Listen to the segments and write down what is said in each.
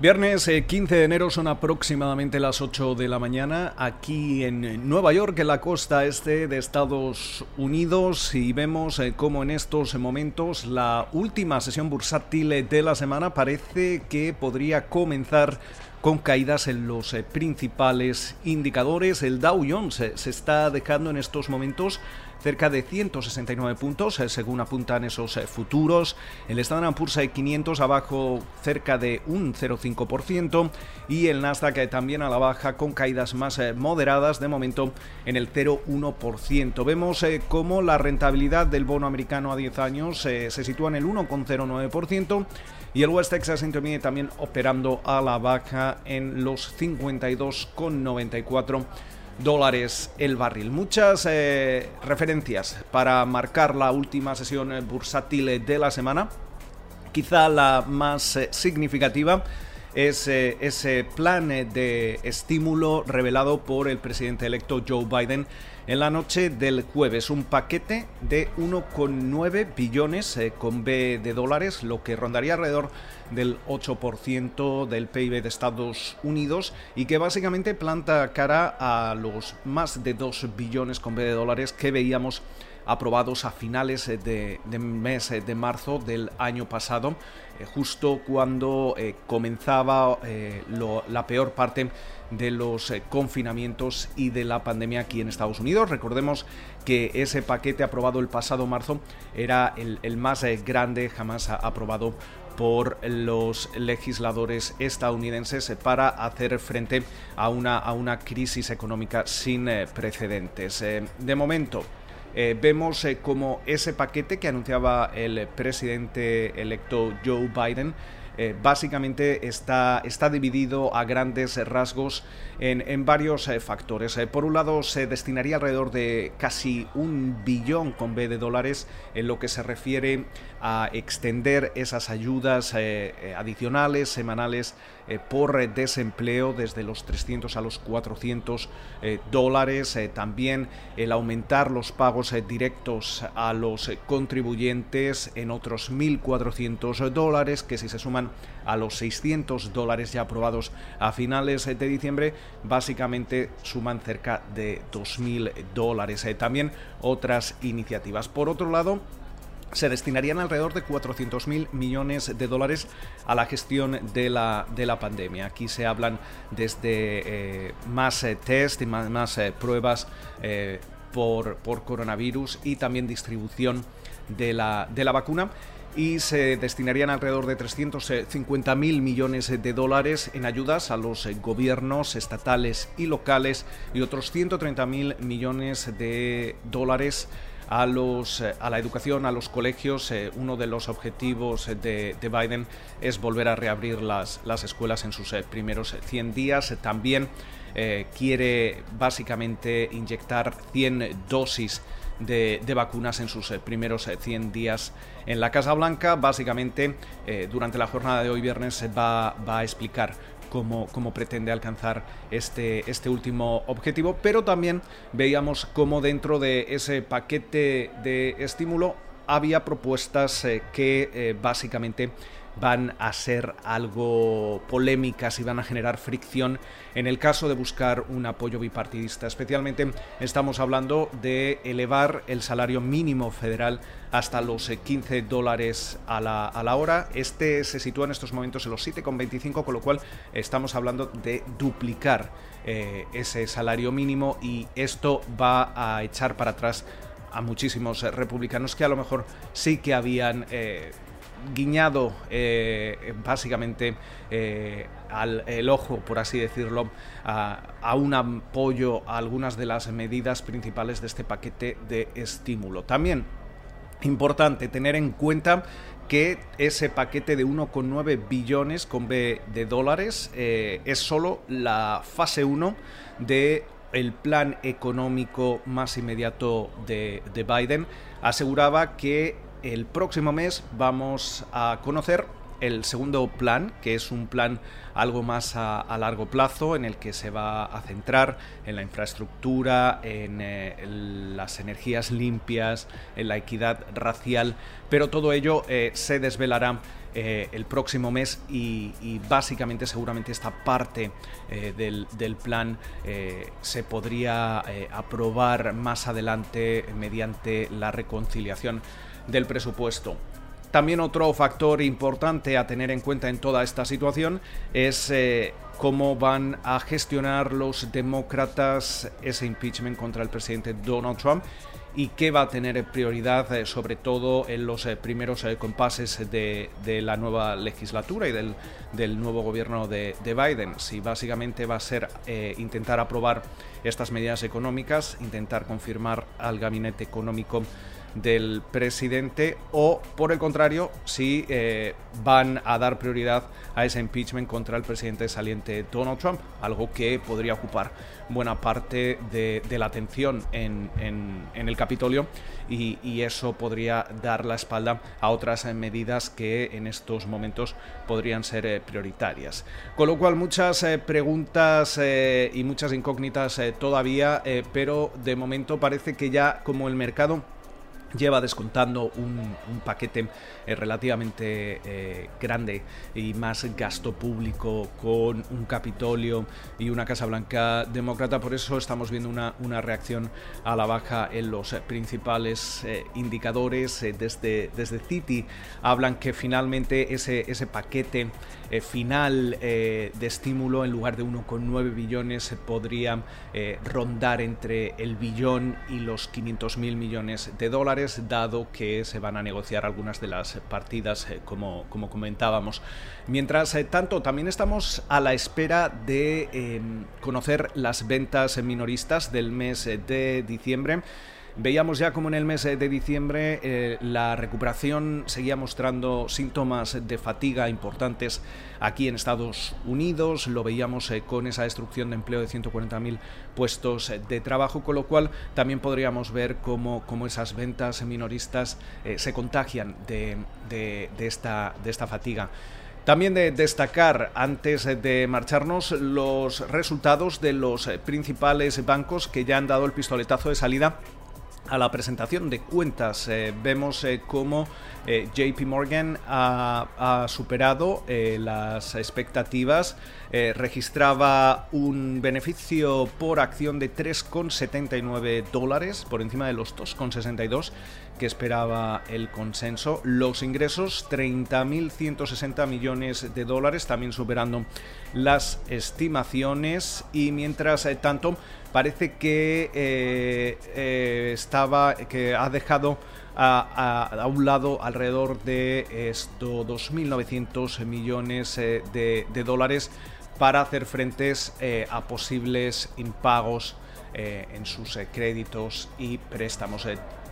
Viernes 15 eh, de enero son aproximadamente las 8 de la mañana aquí en Nueva York, en la costa este de Estados Unidos y vemos eh, cómo en estos momentos la última sesión bursátil de la semana parece que podría comenzar con caídas en los eh, principales indicadores. El Dow Jones se está dejando en estos momentos cerca de 169 puntos, eh, según apuntan esos eh, futuros. El Standard Poor's 500 abajo cerca de un 0,5% y el Nasdaq eh, también a la baja con caídas más moderadas de momento en el 0,1%. Vemos cómo la rentabilidad del bono americano a 10 años se sitúa en el 1,09% y el West Texas Intermediate también operando a la baja en los 52,94 dólares el barril. Muchas eh, referencias para marcar la última sesión bursátil de la semana. Quizá la más eh, significativa es eh, ese plan de estímulo revelado por el presidente electo Joe Biden en la noche del jueves. Un paquete de 1,9 billones con B de dólares, lo que rondaría alrededor del 8% del PIB de Estados Unidos y que básicamente planta cara a los más de 2 billones con B de dólares que veíamos aprobados a finales de, mes de marzo del año pasado, eh, justo cuando eh, comenzaba eh, la peor parte de los confinamientos y de la pandemia aquí en Estados Unidos. Recordemos que ese paquete aprobado el pasado marzo era el, más grande jamás aprobado por los legisladores estadounidenses para hacer frente a una, a una crisis económica sin eh, precedentes. Eh, de momento, eh, vemos como ese paquete que anunciaba el presidente electo Joe Biden básicamente está, está dividido a grandes rasgos en, varios factores. por un lado, se destinaría alrededor de casi un billón con B de dólares en lo que se refiere a extender esas ayudas eh, eh, adicionales semanales eh, por desempleo desde los 300 a los 400 dólares. también el aumentar los pagos directos a los contribuyentes en otros 1.400 dólares, que si se suman a los 600 dólares ya aprobados a finales de diciembre, básicamente suman cerca de 2.000 dólares. también otras iniciativas. Por otro lado, se destinarían alrededor de 400.000 millones de dólares a la gestión de la, de la pandemia. Aquí se hablan desde eh, más eh, test y más, eh, pruebas por, por, coronavirus y también distribución de la, de la vacuna y se destinarían alrededor de 350.000 millones de dólares en ayudas a los gobiernos estatales y locales y otros 130.000 millones de dólares eh, a la educación, a los colegios. Eh, uno de los objetivos de, Biden es volver a reabrir las, las escuelas en sus eh, primeros 100 días. También quiere básicamente inyectar 100 dosis de, vacunas en sus primeros 100 días en la Casa Blanca. Básicamente, durante la jornada de hoy viernes va, va a explicar cómo, pretende alcanzar este, este último objetivo, pero también veíamos cómo dentro de ese paquete de estímulo había propuestas eh, que eh, básicamente van a ser algo polémicas y van a generar fricción en el caso de buscar un apoyo bipartidista. Especialmente estamos hablando de elevar el salario mínimo federal hasta los 15 eh, dólares a la, a la hora. Este se sitúa en estos momentos en los 7,25, con lo cual estamos hablando de duplicar eh, ese salario mínimo y esto va a echar para atrás a muchísimos eh, republicanos que a lo mejor sí que habían guiñado eh, básicamente eh, al el ojo, por así decirlo, a, un apoyo a algunas de las medidas principales de este paquete de estímulo. También importante tener en cuenta que ese paquete de 1,9 billones con B de dólares eh, es solo la fase 1 de el plan económico más inmediato de, de Biden aseguraba que el próximo mes vamos a conocer el segundo plan, que es un plan algo más a, largo plazo, en el que se va a centrar en la infraestructura, en, eh, las energías limpias, en la equidad racial, pero todo ello eh, se desvelará el próximo mes y, básicamente seguramente esta parte del, plan se podría aprobar más adelante mediante la reconciliación del presupuesto. También otro factor importante a tener en cuenta en toda esta situación es eh, cómo van a gestionar los demócratas ese impeachment contra el presidente Donald Trump y qué va a tener prioridad eh, sobre todo en los eh, primeros compases de, la nueva legislatura y del, nuevo gobierno de, Biden. Si básicamente va a ser intentar aprobar estas medidas económicas, intentar confirmar al gabinete económico del presidente o por el contrario si eh, van a dar prioridad a ese impeachment contra el presidente saliente Donald Trump, algo que podría ocupar buena parte de, la atención en, el Capitolio y, eso podría dar la espalda a otras medidas que en estos momentos podrían ser eh, prioritarias. Con lo cual muchas eh, preguntas y muchas incógnitas todavía, pero de momento parece que ya como el mercado lleva descontando un, paquete eh, relativamente eh, grande y más gasto público con un Capitolio y una Casa Blanca demócrata. Por eso estamos viendo una, una reacción a la baja en los principales eh, indicadores. desde, desde Citi hablan que finalmente ese, ese paquete final de estímulo en lugar de 1,9 billones podría rondar entre el billón y los 500 mil millones de dólares dado que se van a negociar algunas de las partidas, eh, como, como comentábamos. Mientras eh, tanto, también estamos a la espera de em, conocer las ventas minoristas del mes de diciembre. Veíamos ya como en el mes de diciembre eh, la recuperación seguía mostrando síntomas de fatiga importantes aquí en Estados Unidos, lo veíamos eh, con esa destrucción de empleo de 140.000 puestos eh, de trabajo, con lo cual también podríamos ver cómo, esas ventas minoristas se contagian de, esta, de esta fatiga. También de destacar, antes de marcharnos, los resultados de los principales bancos que ya han dado el pistoletazo de salida a la presentación de cuentas. Eh, vemos eh, cómo eh, JP Morgan ha, superado las expectativas, registraba un beneficio por acción de 3,79 dólares por encima de los 2,62 que esperaba el consenso. Los ingresos 30.160 millones de dólares, también superando las estimaciones y mientras tanto parece que eh, eh, estaba, que ha dejado a, un lado alrededor de esto 2.900 millones eh, de, dólares para hacer frentes a posibles impagos en sus créditos y préstamos.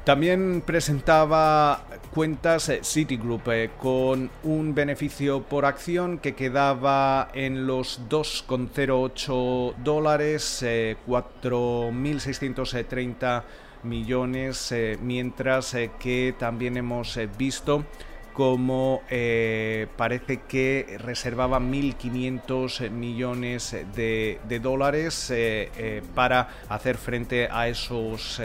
También presentaba cuentas eh, Citigroup eh, con un beneficio por acción que quedaba en los 2,08 dólares, 4.630 eh, millones, mientras que también hemos visto como eh, parece que reservaba 1.500 millones de, dólares eh, eh, para hacer frente a esos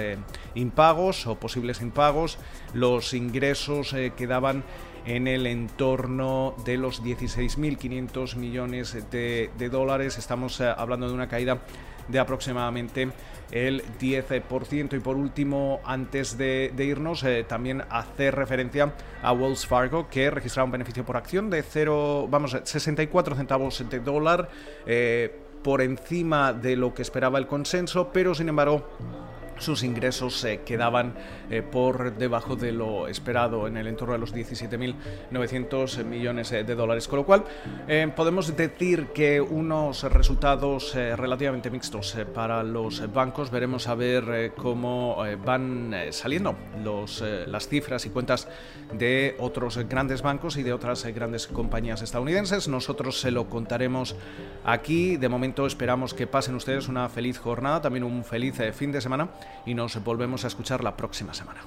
impagos o posibles impagos. Los ingresos quedaban en el entorno de los 16.500 millones de, dólares. Estamos hablando de una caída de aproximadamente el 10%. Y por último, antes de, irnos, eh, también hacer referencia a Wells Fargo, que registraba un beneficio por acción de 0, vamos, 64 centavos de dólar, eh, por encima de lo que esperaba el consenso, pero sin embargo sus ingresos se quedaban eh, por debajo de lo esperado en el entorno de los 17.900 millones eh, de dólares. Con lo cual, eh, podemos decir que unos resultados relativamente mixtos para los bancos. Veremos a ver cómo van saliendo los, las cifras y cuentas de otros grandes bancos y de otras grandes compañías estadounidenses. Nosotros se lo contaremos aquí. De momento esperamos que pasen ustedes una feliz jornada, también un feliz fin de semana y nos volvemos a escuchar la próxima semana.